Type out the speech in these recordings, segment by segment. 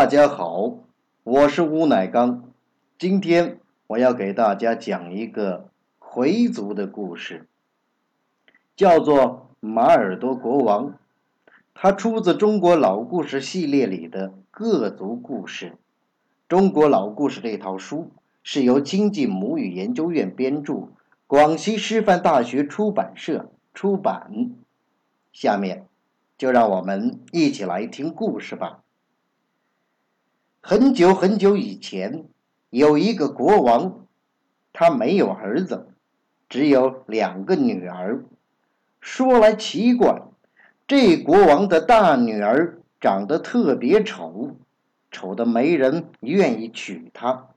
大家好，我是乌乃刚。今天我要给大家讲一个回族的故事，叫做《马耳朵国王》。它出自《中国老故事》系列里的各族故事。《中国老故事》这套书是由经济母语研究院编著，广西师范大学出版社出版。下面就让我们一起来听故事吧。很久很久以前，有一个国王，他没有儿子，只有两个女儿。说来奇怪，这国王的大女儿长得特别丑，丑的没人愿意娶她；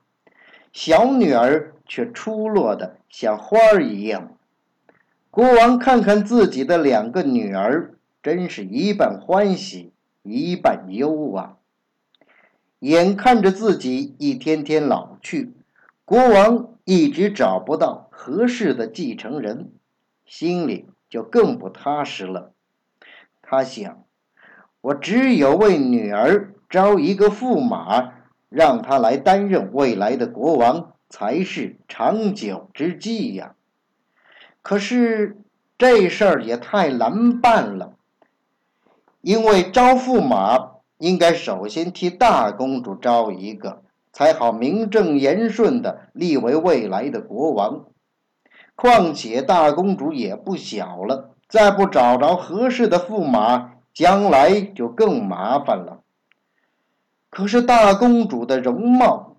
小女儿却出落的像花儿一样。国王看看自己的两个女儿，真是一半欢喜一半忧啊。眼看着自己一天天老去，国王一直找不到合适的继承人，心里就更不踏实了。他想，我只有为女儿招一个驸马，让他来担任未来的国王，才是长久之计呀。可是这事儿也太难办了，因为招驸马。应该首先替大公主招一个，才好名正言顺的立为未来的国王。况且大公主也不小了，再不找着合适的驸马，将来就更麻烦了。可是大公主的容貌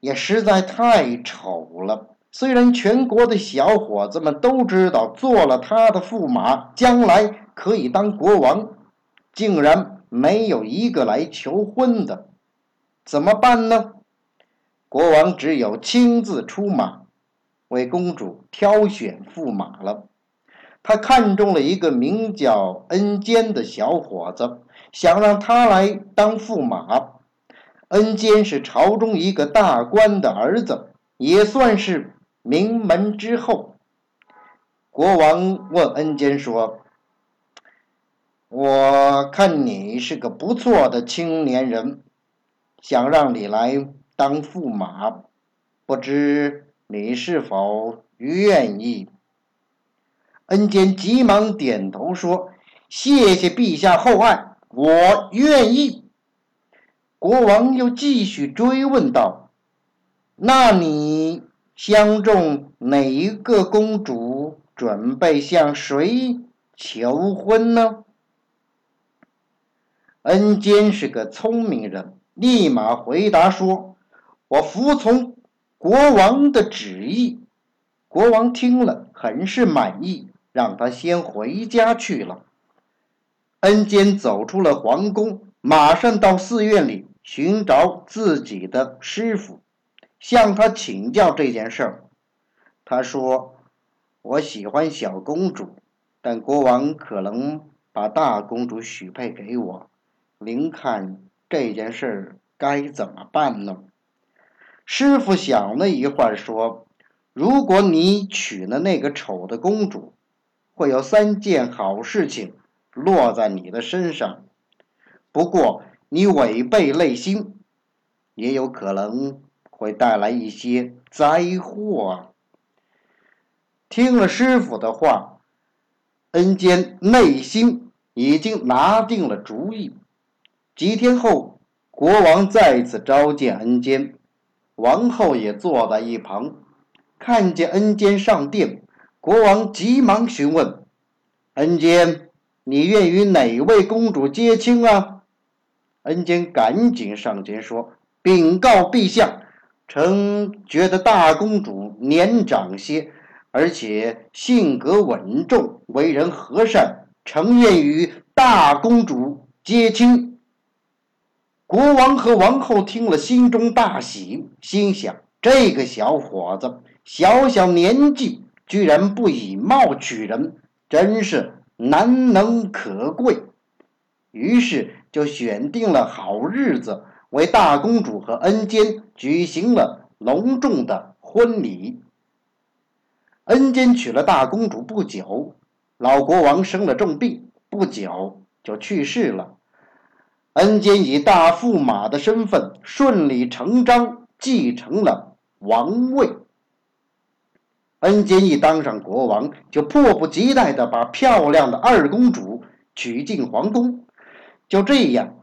也实在太丑了，虽然全国的小伙子们都知道做了她的驸马，将来可以当国王，竟然。没有一个来求婚的，怎么办呢？国王只有亲自出马，为公主挑选驸马了。他看中了一个名叫恩坚的小伙子，想让他来当驸马。恩坚是朝中一个大官的儿子，也算是名门之后。国王问恩坚说。我看你是个不错的青年人，想让你来当驸马，不知你是否愿意？恩坚急忙点头说：“谢谢陛下厚爱，我愿意。”国王又继续追问道：“那你相中哪一个公主？准备向谁求婚呢？”恩坚是个聪明人，立马回答说：“我服从国王的旨意。”国王听了，很是满意，让他先回家去了。恩坚走出了皇宫，马上到寺院里寻找自己的师傅，向他请教这件事儿。他说：“我喜欢小公主，但国王可能把大公主许配给我。”您看这件事该怎么办呢？师傅想了一会儿，说：“如果你娶了那个丑的公主，会有三件好事情落在你的身上。不过你违背内心，也有可能会带来一些灾祸。”听了师傅的话，恩坚内心已经拿定了主意。几天后，国王再次召见恩坚，王后也坐在一旁，看见恩坚上殿，国王急忙询问：“恩坚，你愿与哪位公主结亲啊？”恩坚赶紧上前说：“禀告陛下，臣觉得大公主年长些，而且性格稳重，为人和善，诚愿与大公主结亲。”国王和王后听了，心中大喜，心想：这个小伙子小小年纪，居然不以貌取人，真是难能可贵。于是就选定了好日子，为大公主和恩坚举行了隆重的婚礼。恩坚娶了大公主不久，老国王生了重病，不久就去世了。恩坚以大驸马的身份顺理成章继承了王位。恩坚一当上国王，就迫不及待地把漂亮的二公主娶进皇宫。就这样，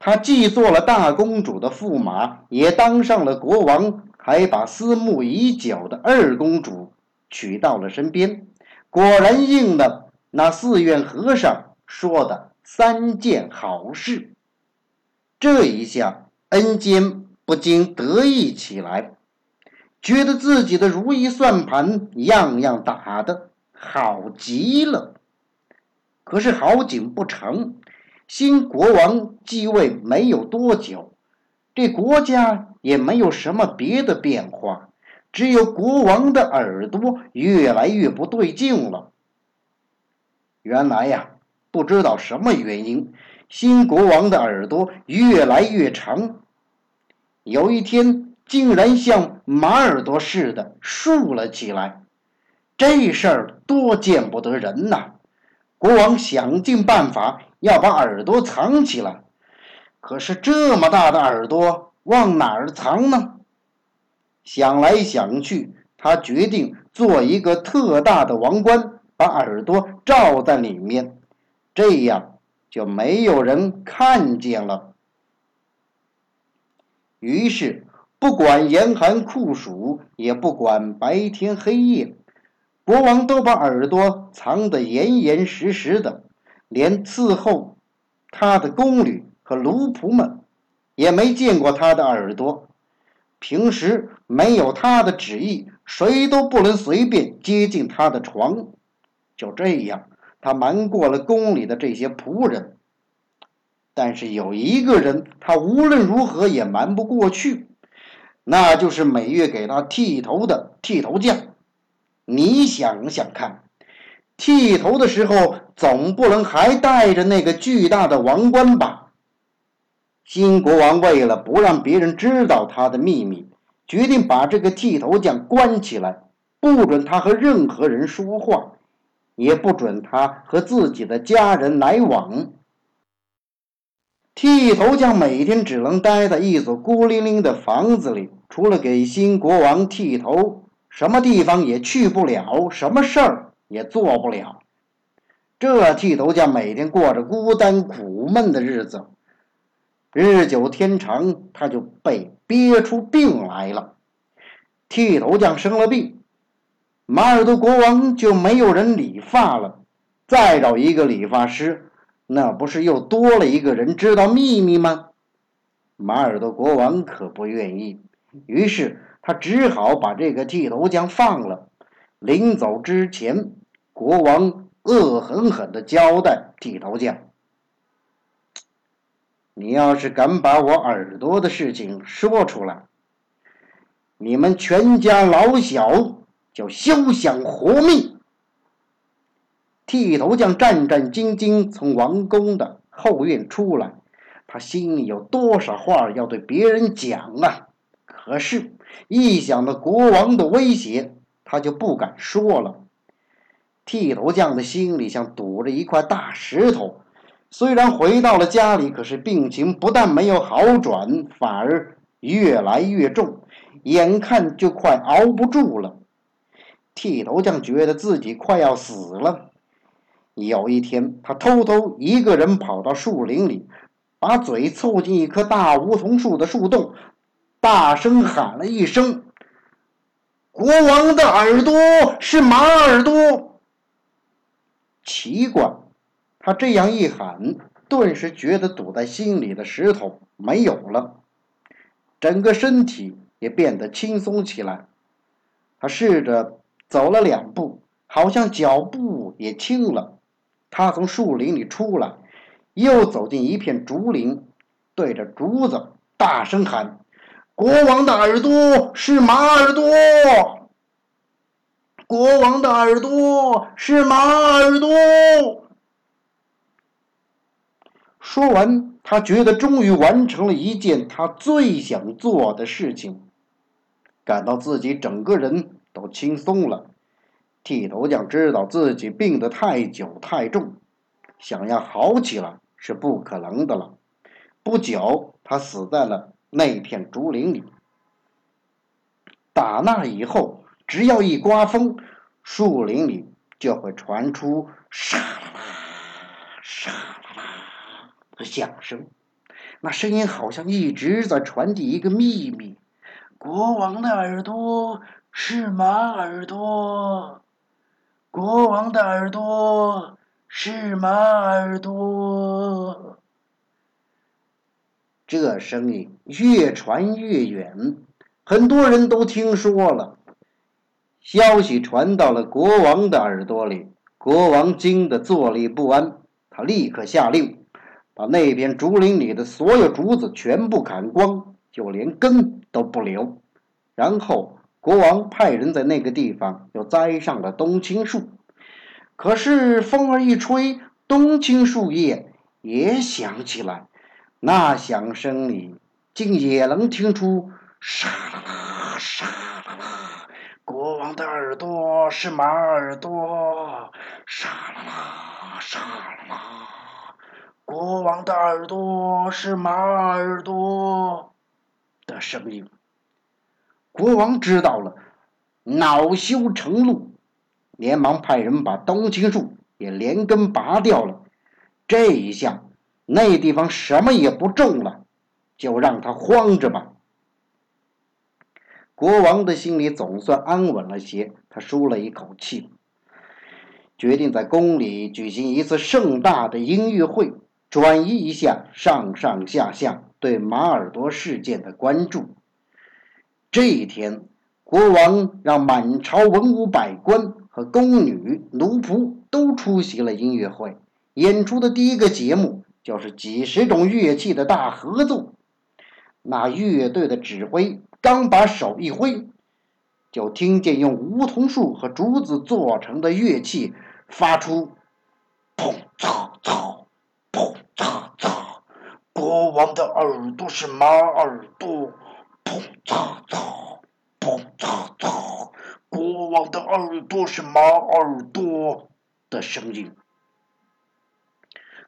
他既做了大公主的驸马，也当上了国王，还把思慕已久的二公主娶到了身边。果然应了那寺院和尚说的三件好事。这一下，恩坚不禁得意起来。觉得自己的如意算盘样样打得好极了，可是好景不长，新国王继位没有多久，这国家也没有什么别的变化，只有国王的耳朵越来越不对劲了。原来呀，不知道什么原因，新国王的耳朵越来越长，有一天。竟然像马耳朵似的竖了起来，这事儿多见不得人呐！国王想尽办法要把耳朵藏起来，可是这么大的耳朵往哪儿藏呢？想来想去，他决定做一个特大的王冠，把耳朵罩在里面，这样就没有人看见了。于是。不管严寒酷暑，也不管白天黑夜，国王都把耳朵藏得严严实实的，连伺候他的宫女和奴仆们也没见过他的耳朵。平时没有他的旨意，谁都不能随便接近他的床。就这样，他瞒过了宫里的这些仆人。但是有一个人，他无论如何也瞒不过去。那就是每月给他剃头的剃头匠。你想想看，剃头的时候总不能还戴着那个巨大的王冠吧？新国王为了不让别人知道他的秘密，决定把这个剃头匠关起来，不准他和任何人说话，也不准他和自己的家人来往。剃头匠每天只能待在一所孤零零的房子里，除了给新国王剃头，什么地方也去不了，什么事儿也做不了。这剃头匠每天过着孤单苦闷的日子，日久天长，他就被憋出病来了。剃头匠生了病，马尔多国王就没有人理发了，再找一个理发师。那不是又多了一个人知道秘密吗？马耳朵国王可不愿意，于是他只好把这个剃头匠放了。临走之前，国王恶狠狠地交代剃头匠：“你要是敢把我耳朵的事情说出来，你们全家老小就休想活命。”剃头匠战战兢兢从王宫的后院出来，他心里有多少话要对别人讲啊？可是，一想到国王的威胁，他就不敢说了。剃头匠的心里像堵着一块大石头。虽然回到了家里，可是病情不但没有好转，反而越来越重，眼看就快熬不住了。剃头匠觉得自己快要死了。有一天，他偷偷一个人跑到树林里，把嘴凑近一棵大梧桐树的树洞，大声喊了一声：“国王的耳朵是马耳朵。”奇怪，他这样一喊，顿时觉得堵在心里的石头没有了，整个身体也变得轻松起来。他试着走了两步，好像脚步也轻了。他从树林里出来，又走进一片竹林，对着竹子大声喊：“国王的耳朵是马耳朵！国王的耳朵是马耳朵！”说完，他觉得终于完成了一件他最想做的事情，感到自己整个人都轻松了。剃头匠知道自己病得太久太重，想要好起来是不可能的了。不久，他死在了那片竹林里。打那以后，只要一刮风，树林里就会传出沙啦啦、沙啦啦的响声。那声音好像一直在传递一个秘密：国王的耳朵是马耳朵，国王的耳朵是马耳朵。这声音越传越远，很多人都听说了。消息传到了国王的耳朵里，国王惊得坐立不安。他立刻下令，把那片竹林里的所有竹子全部砍光，就连根都不留。然后，国王派人在那个地方又栽上了冬青树。可是，风儿一吹，冬青树叶也响起来。那响声里，竟也能听出沙啦啦、沙啦啦。国王的耳朵是马耳朵，沙啦啦、沙啦啦。国王的耳朵是马耳朵的声音。国王知道了，恼羞成怒，连忙派人把冬青树也连根拔掉了。这一下。那地方什么也不种了，就让他荒着吧。国王的心里总算安稳了些，他舒了一口气，决定在宫里举行一次盛大的音乐会，转移一下上上下下对马耳朵事件的关注。这一天，国王让满朝文武百官和宫女奴仆都出席了音乐会。演出的第一个节目。就是几十种乐器的大合奏。那乐队的指挥刚把手一挥，就听见用梧桐树和竹子做成的乐器发出“砰嚓嚓，砰嚓嚓”。国王的耳朵是马耳朵，“砰嚓嚓，砰嚓嚓”。国王的耳朵是马耳朵的声音。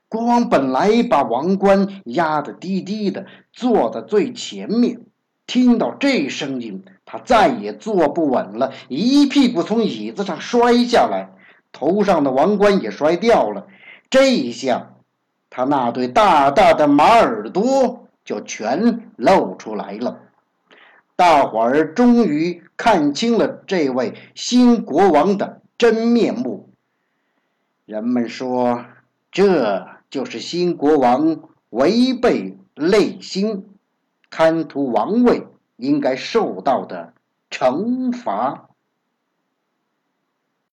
国王本来把王冠压得低低的，坐在最前面。听到这声音，他再也坐不稳了，一屁股从椅子上摔下来，头上的王冠也摔掉了。这一下，他那对大大的马耳朵就全露出来了。大伙儿终于看清了这位新国王的真面目。人们说，这。就是新国王违背内心、贪图王位应该受到的惩罚。